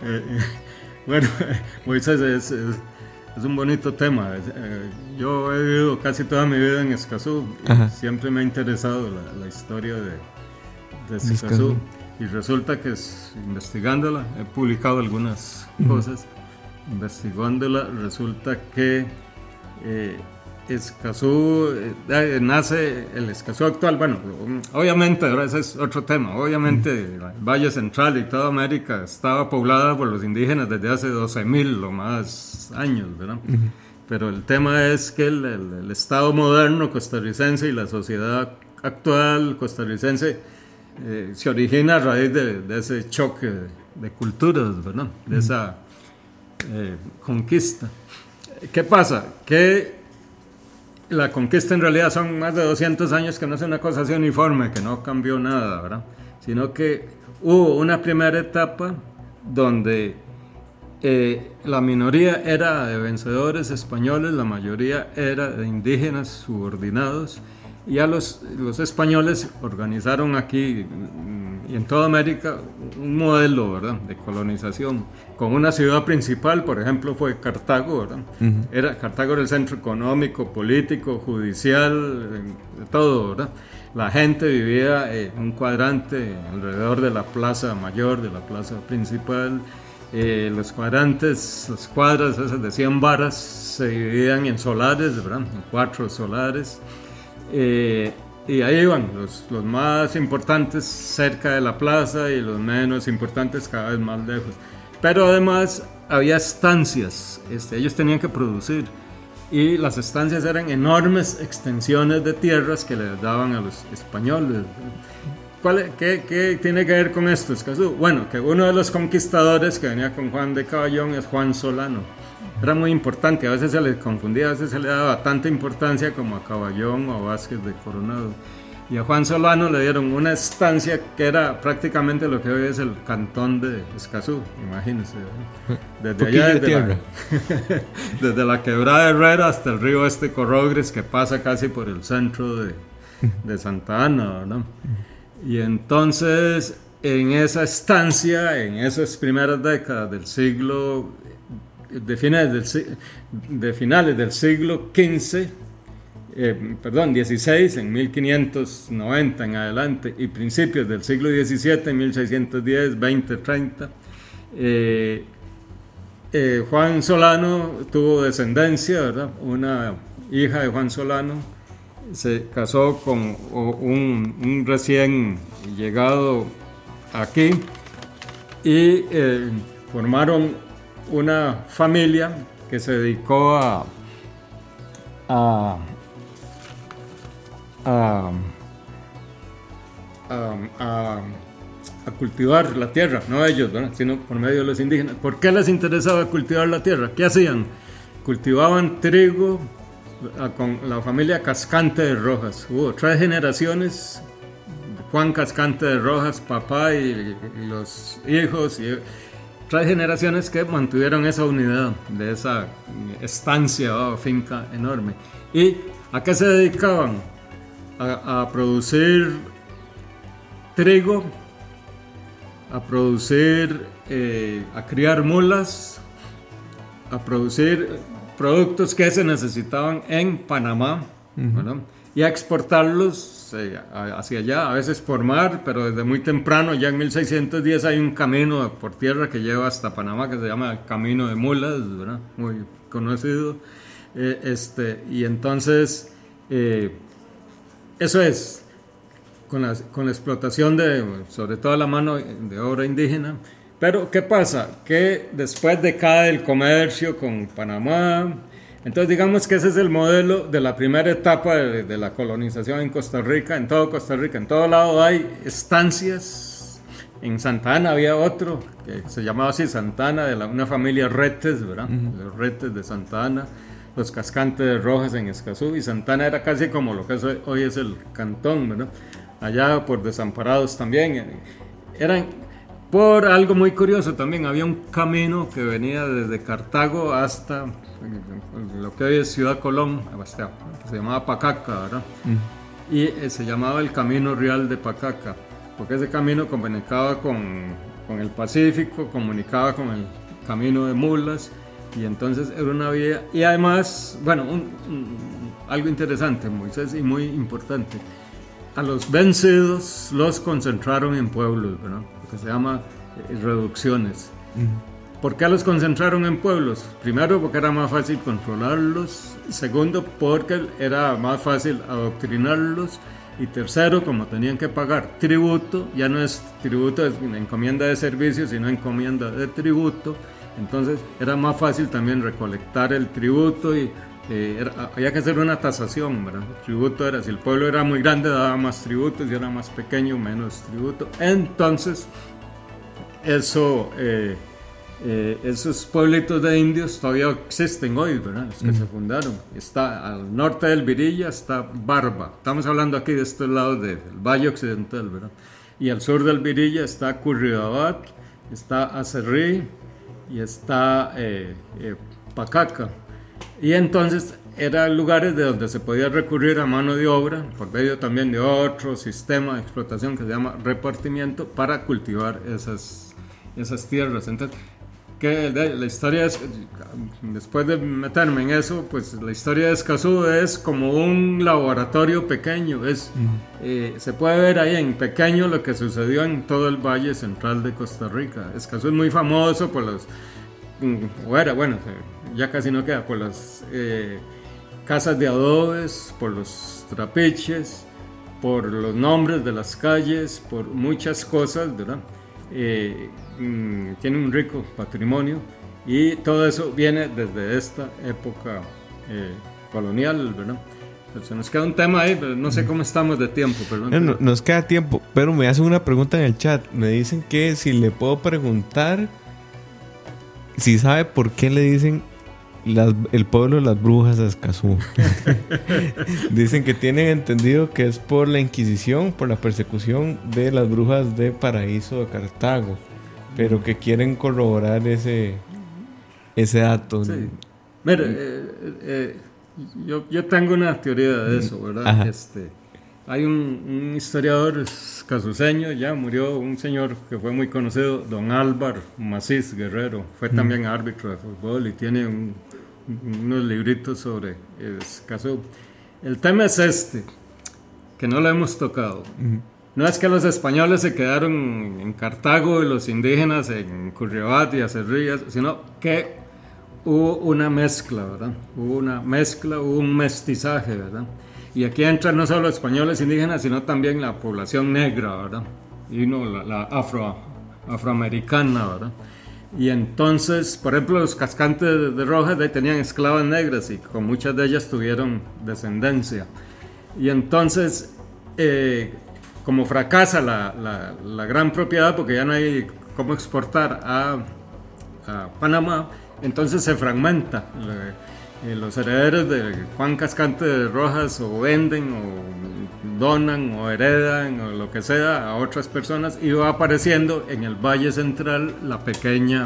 eh, bueno, Moisés es, es, un bonito tema. Eh, yo he vivido casi toda mi vida en Escazú. siempre me ha interesado la, historia de, de Escazú. Y resulta que investigándola, he publicado algunas cosas, investigándola resulta que eh, Escazú, eh, nace el Escazú actual, bueno, obviamente, ahora ese es otro tema, obviamente el Valle Central y toda América estaba poblada por los indígenas desde hace 12.000 o más años, ¿verdad? Pero el tema es que el, el Estado moderno costarricense y la sociedad actual costarricense eh, se origina a raíz de, ese choque de, culturas, ¿verdad? De esa eh, conquista. ¿Qué pasa? Que la conquista en realidad son más de 200 años que no es una cosa así uniforme, que no cambió nada, ¿verdad? Sino que hubo una primera etapa donde eh, la minoría era de vencedores españoles, la mayoría era de indígenas subordinados ya los, los españoles organizaron aquí mm, y en toda América un modelo ¿verdad? de colonización con una ciudad principal, por ejemplo, fue Cartago. ¿verdad? era, Cartago era el centro económico, político, judicial, de todo. ¿verdad? La gente vivía en un cuadrante alrededor de la plaza mayor, de la plaza principal. Eh, los cuadrantes, las cuadras esas de 100 varas se dividían en solares, ¿verdad? en cuatro solares. Eh, y ahí iban los, los, más importantes cerca de la plaza y los menos importantes cada vez más lejos. Pero además había estancias, este, ellos tenían que producir y las estancias eran enormes extensiones de tierras que les daban a los españoles. ¿Cuál, qué, qué, tiene que ver con esto, Escazú? Bueno, que uno de los conquistadores que venía con Juan de Caballón es Juan Solano era muy importante, a veces se le confundía, a veces se le daba tanta importancia como a Caballón o a Vázquez de Coronado. Y a Juan Solano le dieron una estancia que era prácticamente lo que hoy es el cantón de Escazú, imagínense. Desde allá, desde la, desde la, quebrada Herrera hasta el río Este Corrogres, que pasa casi por el centro de, de Santa Ana, ¿no? Y entonces, en esa estancia, en esas primeras décadas del siglo de finales del, de finales del siglo XV, eh, perdón, XVI, en 1590 en adelante, y principios del siglo XVII, en 1610, 20, 30. Juan Solano tuvo descendencia, ¿verdad? Una hija de Juan Solano se casó con un, recién llegado aquí y eh, formaron una familia que se dedicó a, a, a, cultivar la tierra, no ellos, sino por medio de los indígenas. ¿Por qué les interesaba cultivar la tierra? ¿Qué hacían? Cultivaban trigo con la familia Cascante de Rojas. Hubo tres generaciones, Juan Cascante de Rojas, papá y, y los hijos. Y, tres generaciones que mantuvieron esa unidad de esa estancia o finca enorme. ¿Y a qué se dedicaban? A, producir trigo, a producir, eh, a criar mulas a producir productos que se necesitaban en Panamá y a exportarlos eh, hacia allá, a veces por mar, pero desde muy temprano, ya en 1610 hay un camino por tierra que lleva hasta Panamá que se llama el Camino de Mulas, muy conocido. Eh, este, y entonces, eh, eso es, con la, con la explotación de, sobre todo la mano de obra indígena, pero, ¿qué pasa? Que después decae el comercio con Panamá. Entonces, digamos que ese es el modelo de la primera etapa de, la colonización en Costa Rica, en todo Costa Rica. En todo lado hay estancias. En Santa Ana había otro que se llamaba así Santana, de la, una familia Retes, ¿verdad? Los Retes de Santa Ana, los Cascantes de Rojas en Escazú. Y Santana era casi como lo que hoy es el cantón, ¿verdad? Allá por Desamparados también. Eran por algo muy curioso también, había un camino que venía desde Cartago hasta lo que hoy es Ciudad Colón, que se llamaba Pacaca, ¿verdad? Mm. Y eh, se llamaba el Camino Real de Pacaca, porque ese camino comunicaba con, con el Pacífico, comunicaba con el Camino de Mulas, y entonces era una vía, y además, bueno, algo interesante, Moisés, y muy importante, a los vencidos los concentraron en pueblos, ¿verdad? que se llama eh, reducciones. ¿Por qué los concentraron en pueblos? Primero, porque era más fácil controlarlos. Segundo, porque era más fácil adoctrinarlos. Y tercero, como tenían que pagar tributo, ya no es tributo de encomienda de servicios, sino encomienda de tributo. Entonces era más fácil también recolectar el tributo y eh, había que hacer una tasación, ¿verdad? El tributo era, si el pueblo era muy grande, daba más tributo, si era más pequeño, menos tributo. Entonces, eso, eh, eh, esos pueblitos de indios todavía existen hoy, ¿verdad? Los que se fundaron. Está al norte del Virilla, está Barba. Estamos hablando aquí de este lado del Valle Occidental, ¿verdad? Y al sur del Virilla está Curridabat, está Acerrí y está Pacaca. Y entonces eran lugares de donde se podía recurrir a mano de obra, por medio también de otro sistema de explotación que se llama repartimiento, para cultivar esas, esas tierras. Entonces, que la historia es, después de meterme en eso, pues la historia de Escazú es como un laboratorio pequeño, es, eh, se puede ver ahí en pequeño lo que sucedió en todo el valle central de Costa Rica. Escazú es muy famoso por los, mm, bueno, bueno, ya casi no queda, por las eh, casas de adobes, por los trapiches, por los nombres de las calles, por muchas cosas, ¿verdad? Eh, mm, tiene un rico patrimonio y todo eso viene desde esta época eh, colonial, ¿verdad? se nos queda un tema ahí, pero no sé cómo estamos de tiempo. Perdón. nos queda tiempo, pero me hacen una pregunta en el chat. Me dicen que si le puedo preguntar si sabe por qué le dicen el pueblo de las brujas de Escazú. Dicen que tienen entendido que es por la Inquisición, por la persecución de las brujas de Paraíso de Cartago, pero que quieren corroborar ese, ese dato. Mira, eh, eh, yo, yo, tengo una teoría de eso, ¿verdad? Este, hay un, un, historiador escazuseño, ya murió un señor que fue muy conocido, don Álvaro Macís Guerrero, fue también árbitro de fútbol y tiene un, unos libritos sobre Escazú. El tema es este, que no lo hemos tocado. No es que los españoles se quedaron en Cartago y los indígenas en Curriabat y Acerrillas, sino que hubo una mezcla, ¿verdad? Hubo una mezcla, hubo un mestizaje, ¿verdad? Y aquí entran no solo españoles indígenas, sino también la población negra, ¿verdad? Y no, la, la afro, afroamericana, ¿verdad? Y entonces, por ejemplo, los cascantes de, Rojas tenían esclavas negras y con muchas de ellas tuvieron descendencia. Y entonces, eh, como fracasa la, la, gran propiedad, porque ya no hay cómo exportar a, a Panamá, entonces se fragmenta. Eh, los herederos de Juan Cascante de Rojas o venden o donan o heredan o lo que sea a otras personas y va apareciendo en el Valle Central la pequeña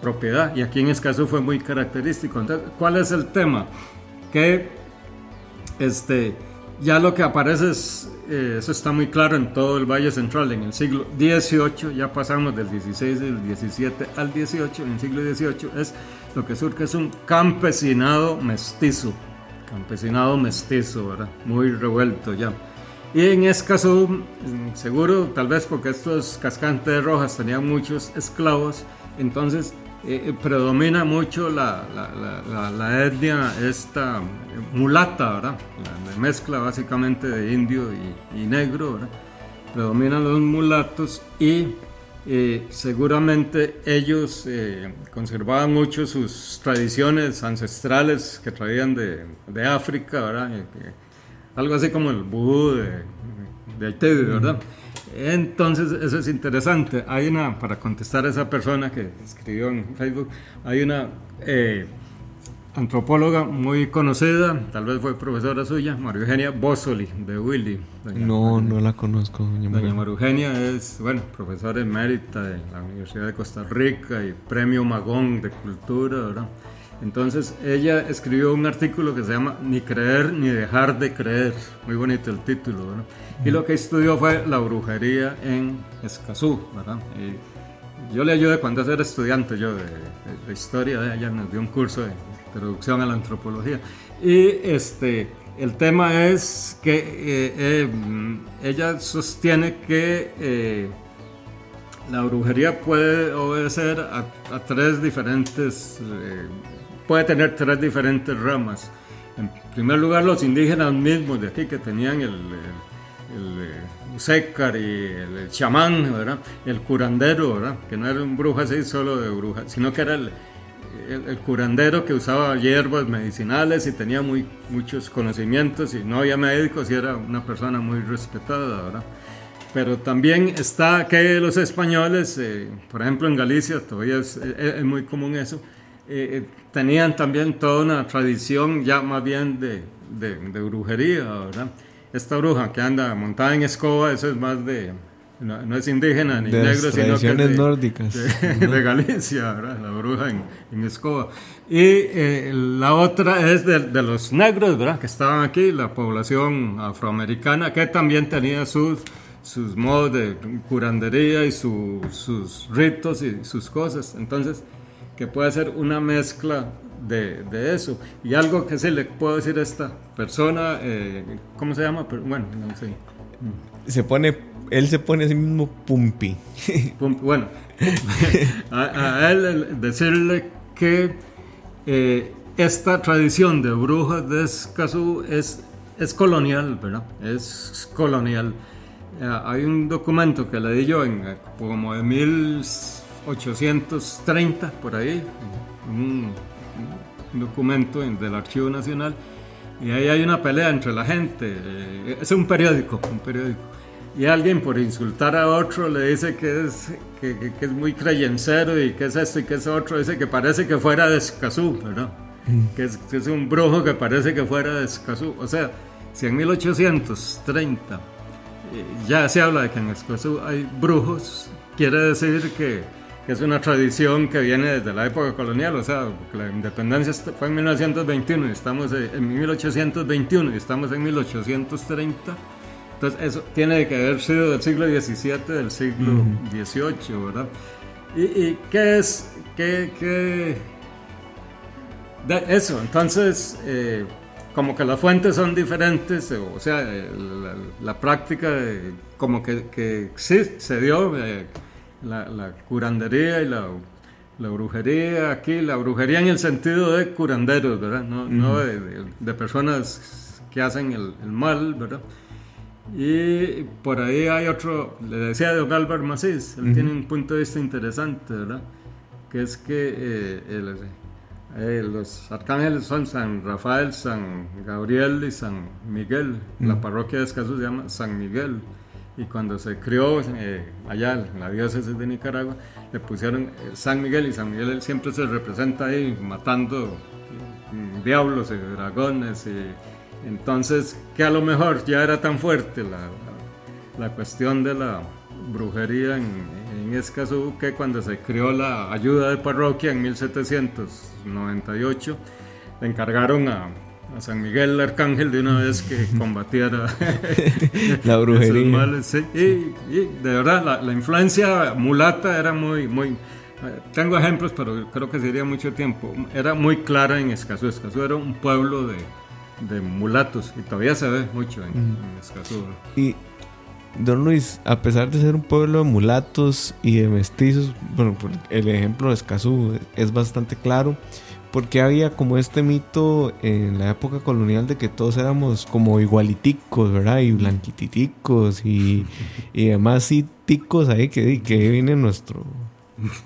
propiedad y aquí en Escazú fue muy característico. Entonces, ¿cuál es el tema? Que este, ya lo que aparece es eh, eso está muy claro en todo el Valle Central. En el siglo XVIII, ya pasamos del XVI, del XVII al XVIII, en el siglo XVIII es lo que surge es un campesinado mestizo, campesinado mestizo, ¿verdad? Muy revuelto ya. Y en Escazú, mm, seguro, tal vez porque estos cascantes rojas tenían muchos esclavos, entonces eh, eh, predomina mucho la, la, etnia esta mulata, ¿verdad? La, mezcla básicamente de indio y, negro, ¿verdad? Predominan los mulatos y eh, seguramente ellos conservaban mucho sus tradiciones ancestrales que traían de, de África, ¿verdad? algo así como el vudú de, de Haití, ¿verdad? Entonces, eso es interesante. Hay una, para contestar a esa persona que escribió en Facebook, hay una eh, antropóloga muy conocida, tal vez fue profesora suya, María Eugenia Bossoli, de Willy. no, no la conozco. Doña María. María Eugenia es, bueno, profesora emérita de la Universidad de Costa Rica y premio Magón de Cultura, ¿verdad? Entonces ella escribió un artículo que se llama Ni creer ni dejar de creer. Muy bonito el título, ¿verdad? Y lo que estudió fue la brujería en Escazú, ¿verdad? Y yo le ayudé cuando era estudiante yo de, de, historia, ella nos dio un curso de introducción a la antropología. Y este, el tema es que eh, eh, ella sostiene que eh, la brujería puede obedecer a, a tres diferentes puede tener tres diferentes ramas. En primer lugar, los indígenas mismos de aquí que tenían el, el, y el, chamán, ¿verdad? el curandero, ¿verdad? que no era un brujo así solo de bruja, sino que era el, el, curandero que usaba hierbas medicinales y tenía muy, muchos conocimientos y no había médicos y era una persona muy respetada. ¿verdad? Pero también está que los españoles, eh, por ejemplo en Galicia, todavía es, es muy común eso, eh, eh, tenían también toda una tradición ya más bien de, de, brujería, ¿verdad? Esta bruja que anda montada en escoba, eso es más de, no, es indígena ni negro, sino que es de, nórdicas. De, Galicia, ¿verdad? La bruja en, en escoba. Y eh, la otra es de, los negros, ¿verdad? Que estaban aquí, la población afroamericana, que también tenía sus, sus modos de curandería y sus ritos y sus cosas. Entonces, que puede ser una mezcla de, de, eso. Y algo que se le puedo decir a esta persona, eh, ¿cómo se llama? bueno, no sé. Se pone, él se pone a sí mismo Pumpi. bueno, a, él decirle que eh, esta tradición de brujas de Escazú es, es colonial, ¿verdad? Es colonial. Eh, hay un documento que le di yo en como de mil 830, por ahí, un, documento del Archivo Nacional, y ahí hay una pelea entre la gente. Eh, es un periódico, un periódico. Y alguien por insultar a otro le dice que es, que, es muy creyencero y que es esto y que es otro. Dice que parece que fuera de Escazú, ¿verdad? Mm. Que, es, que es, un brujo que parece que fuera de Escazú. O sea, si en 1830 eh, ya se habla de que en Escazú hay brujos, quiere decir que que es una tradición que viene desde la época colonial, o sea, la independencia fue en 1921 y estamos en 1821 y estamos en 1830. Entonces, eso tiene que haber sido del siglo XVII, del siglo XVIII, ¿verdad? ¿Y, qué es? ¿Qué, qué? eso, entonces, eh, como que las fuentes son diferentes, o sea, la, práctica como que, que sí se dio. Eh, la, curandería y la, la, brujería aquí, la brujería en el sentido de curanderos, ¿verdad? No, no de, de, personas que hacen el, el, mal, ¿verdad? Y por ahí hay otro, le decía de Galvar Macís, él tiene un punto de vista interesante, ¿verdad? Que es que eh, eh, los arcángeles son San Rafael, San Gabriel y San Miguel. La parroquia de Escazú se llama San Miguel y cuando se crió eh, allá en la diócesis de Nicaragua, le pusieron San Miguel y San Miguel siempre se representa ahí matando mm, diablos y dragones. Y, entonces, que a lo mejor ya era tan fuerte la, la, cuestión de la brujería en, en, Escazú que cuando se creó la ayuda de parroquia en 1798, le encargaron a, a San Miguel Arcángel de una vez que combatiera la brujería. y, de verdad, la, la, influencia mulata era muy, muy... Tengo ejemplos, pero creo que sería mucho tiempo. Era muy clara en Escazú. Escazú era un pueblo de, de mulatos y todavía se ve mucho en, en Escazú. Y Don Luis, a pesar de ser un pueblo de mulatos y de mestizos, bueno, el ejemplo de Escazú es bastante claro, porque había como este mito en la época colonial de que todos éramos como igualiticos, ¿verdad? Y blanquititicos y, y demás y ticos ahí, que, que viene nuestro,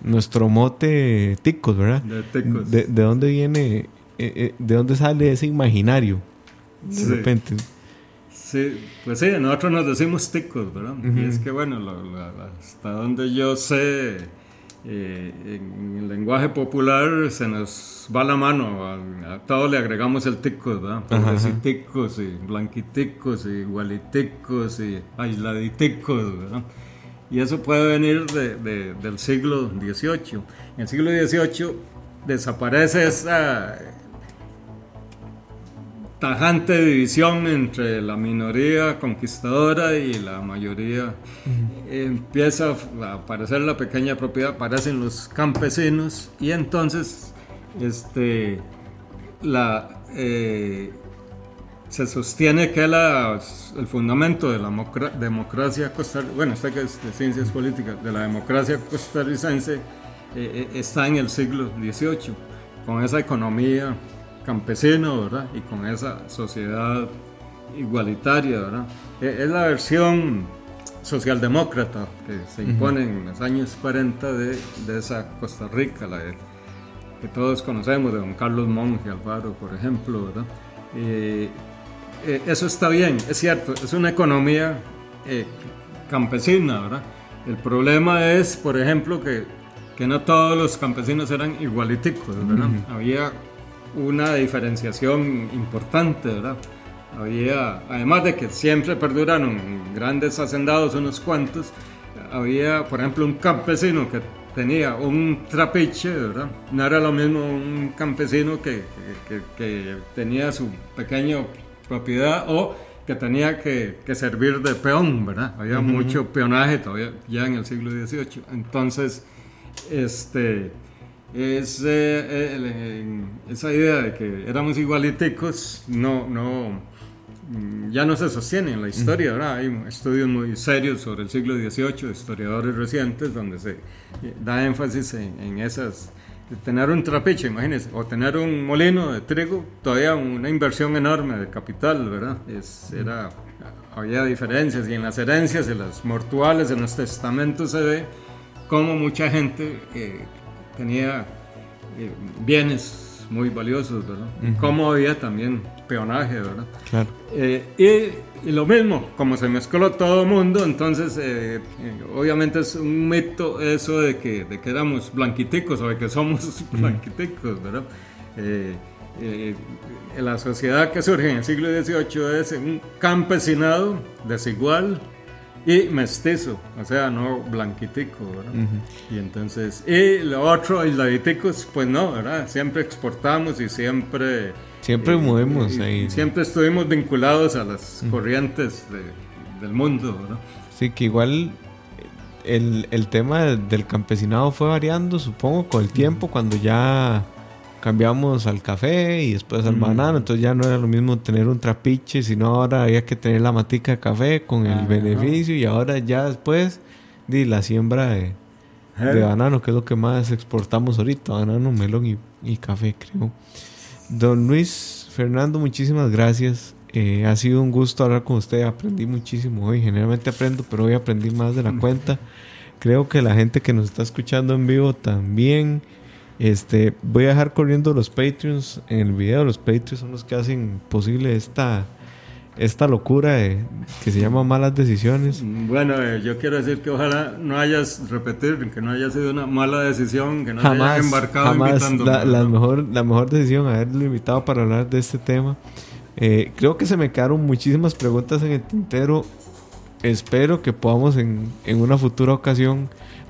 nuestro mote ticos, ¿verdad? De ticos. ¿De, dónde viene, eh, eh, de dónde sale ese imaginario? De Sí. repente. Sí, pues sí, nosotros nos decimos ticos, ¿verdad? Y es que, bueno, lo- lo- hasta donde yo sé, eh, en el lenguaje popular se nos va la mano, a, a todo le agregamos el ticos, ¿verdad? Pobreciticos y blanquiticos y igualiticos y aisladiticos, ¿verdad? Y eso puede venir de- de- del siglo XVIII. En el siglo XVIII desaparece esa tajante división entre la minoría conquistadora y la mayoría. Empieza a aparecer la pequeña propiedad, aparecen los campesinos y entonces este, la, eh, se sostiene que la- el fundamento de la mocra- democracia costarricense, bueno, que es de ciencias políticas, de la democracia costarricense eh, eh, está en el siglo XVIII, con esa economía campesina, ¿verdad? Y con esa sociedad igualitaria, ¿verdad? Eh, Es la versión socialdemócrata que se impone en los años 40 de, de esa Costa Rica, la de- que todos conocemos, de don Carlos Monge Alfaro, por ejemplo, ¿verdad? Eh, eh, eso está bien, es cierto, es una economía eh, campesina, ¿verdad? El problema es, por ejemplo, que, que no todos los campesinos eran igualiticos, ¿verdad? Había una diferenciación importante, ¿verdad? Había, además de que siempre perduraron grandes hacendados, unos cuantos, había, por ejemplo, un campesino que tenía un trapiche, ¿verdad? No era lo mismo un campesino que, que- tenía su pequeña propiedad o que tenía que, que servir de peón, ¿verdad? Había mucho peonaje todavía ya en el siglo XVIII. Entonces, este, es, eh, el- eh, esa idea de que éramos igualiticos no, no, mm, ya no se sostiene en la historia, ¿verdad? Hay estudios muy serios sobre el siglo XVIII, historiadores recientes, donde se eh, da énfasis en, en esas, tener un trapiche, imagínense, o tener un molino de trigo, todavía una inversión enorme de capital, ¿verdad? Es, era, había diferencias y en las herencias, en las mortuales, en los testamentos se ve cómo mucha gente eh, tenía eh, bienes muy valiosos, ¿verdad? Y Cómo había también peonaje, ¿verdad? Claro. Eh, y, y lo mismo, como se mezcló todo el mundo, entonces eh, obviamente es un mito eso de que, de que éramos blanquiticos o de que somos blanquiticos, ¿verdad? La sociedad que surge en el siglo XVIII es un campesinado desigual y mestizo, o sea, no blanquitico, ¿verdad? Y entonces, y lo otro, aisladiticos, pues no, ¿verdad? Siempre exportamos y siempre... Siempre eh, movemos y ahí. Siempre estuvimos vinculados a las corrientes de- del mundo, ¿verdad? Sí, que igual el, el tema del campesinado fue variando, supongo, con el tiempo, cuando ya cambiamos al café y después al banano, entonces ya no era lo mismo tener un trapiche, sino ahora había que tener la matica de café con el beneficio y ahora ya después di la siembra de, de banano, que es lo que más exportamos ahorita, banano, melón y, y café, creo. Don Luis Fernando, muchísimas gracias. Eh, ha sido un gusto hablar con usted. Aprendí muchísimo hoy. Generalmente aprendo, pero hoy aprendí más de la cuenta. Creo que la gente que nos está escuchando en vivo también. Este, voy a dejar corriendo los Patreons en el video. Los Patreons son los que hacen posible esta, esta locura de- que se llama malas decisiones. Bueno, eh, yo quiero decir que ojalá no hayas repetir, que no haya sido una mala decisión, que no jamás, hayas embarcado jamás la, la mejor, la mejor decisión haberlo invitado para hablar de este tema. Eh, creo que se me quedaron muchísimas preguntas en el tintero. Espero que podamos en, en una futura ocasión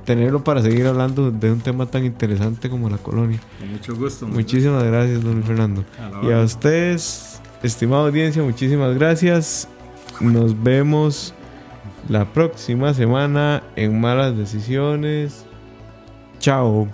tenerlo para seguir hablando de un tema tan interesante como la colonia. Con mucho gusto. Muchísimas gracias, don Fernando. Y a ustedes, estimada audiencia, muchísimas gracias. Nos vemos la próxima semana en Malas Decisiones. Chao.